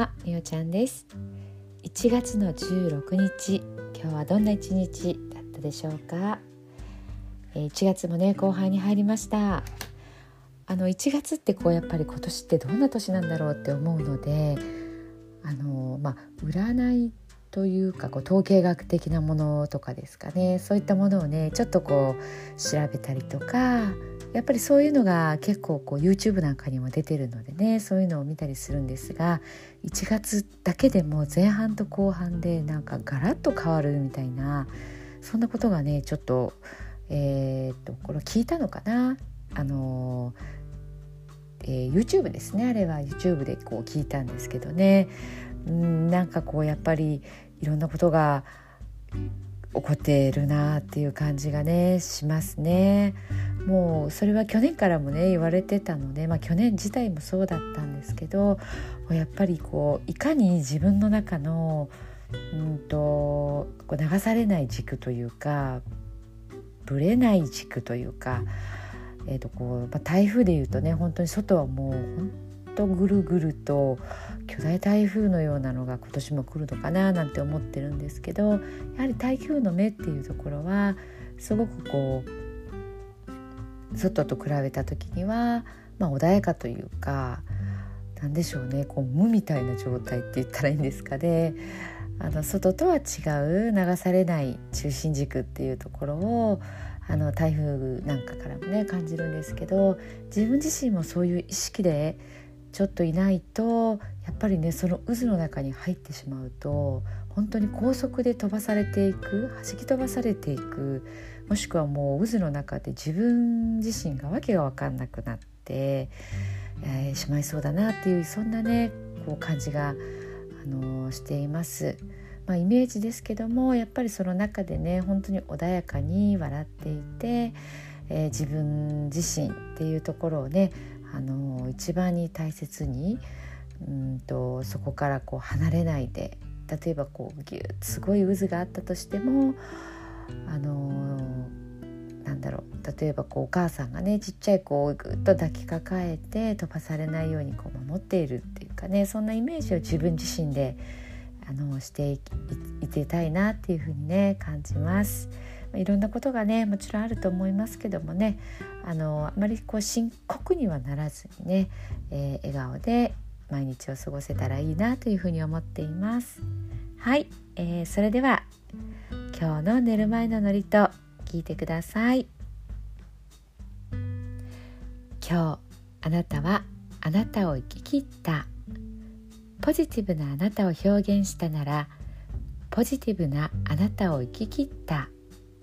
はみおちゃんです。1月の16日今日はどんな一日だったでしょうか？1月もね後半に入りました。あの1月ってこうやっぱり今年ってどんな年なんだろうって思うのであのまあ占いというかこう統計学的なものとかですかね。そういったものをねちょっとこう調べたりとかやっぱりそういうのが結構こう YouTube なんかにも出てるのでねそういうのを見たりするんですが1月だけでも前半と後半でなんかガラッと変わるみたいなそんなことがねちょっとえー、っとこれ聞いたのかな。あのえー、YouTube ですね。あれは YouTube でこう聞いたんですけどねうんなんかこうやっぱりいろんなことが起こってるなっていう感じがねしますね。もうそれは去年からもね言われてたので、まあ、去年自体もそうだったんですけどやっぱりこういかに自分の中のうんとこう流されない軸というかぶれない軸というか、えーとこうまあ、台風でいうとね本当に外はもう本当ぐるぐると巨大台風のようなのが今年も来るのかななんて思ってるんですけどやはり台風の目っていうところはすごくこう外と比べた時には、まあ、穏やかというか何でしょうねこう無みたいな状態って言ったらいいんですかね。あの外とは違う流されない中心軸っていうところをあの台風なんかからもね感じるんですけど自分自身もそういう意識でちょっといないとやっぱりねその渦の中に入ってしまうと本当に高速で飛ばされていく弾き飛ばされていくもしくはもう渦の中で自分自身が訳が分かんなくなって、えー、しまいそうだなっていうそんなねこう感じが、あのー、しています。まあ、イメージですけどもやっぱりその中でね本当に穏やかに笑っていて、えー、自分自身っていうところをね、あの、一番に大切にうんとそこからこう離れないで例えばこうギュッすごい渦があったとしてもあの、なんだろう例えばこうお母さんがねちっちゃい子をぐっと抱きかかえて飛ばされないようにこう守っているっていうかねそんなイメージを自分自身であのしていてたいなっていうふうにね感じます。いろんなことがねもちろんあると思いますけどもねあのあまりこう深刻にはならずにね、えー、笑顔で毎日を過ごせたらいいなというふうに思っています。はい、えー、それでは今日の寝る前の祝詞聞いてください。今日あなたはあなたを生き切った。ポジティブなあなたを表現したならポジティブなあなたを生き切った。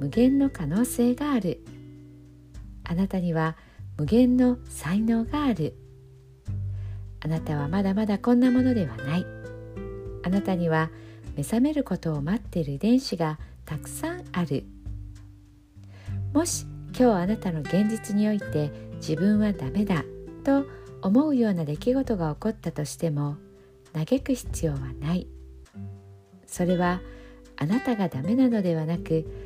無限の可能性がある。あなたには無限の才能がある。あなたはまだまだこんなものではない。あなたには目覚めることを待っている遺伝子がたくさんある。もし今日あなたの現実において自分はダメだと思うような出来事が起こったとしても嘆く必要はない。それはあなたがダメなのではなく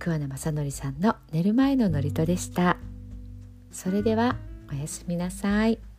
桑名正則さんの寝る前の祝詞でしたそれではおやすみなさい。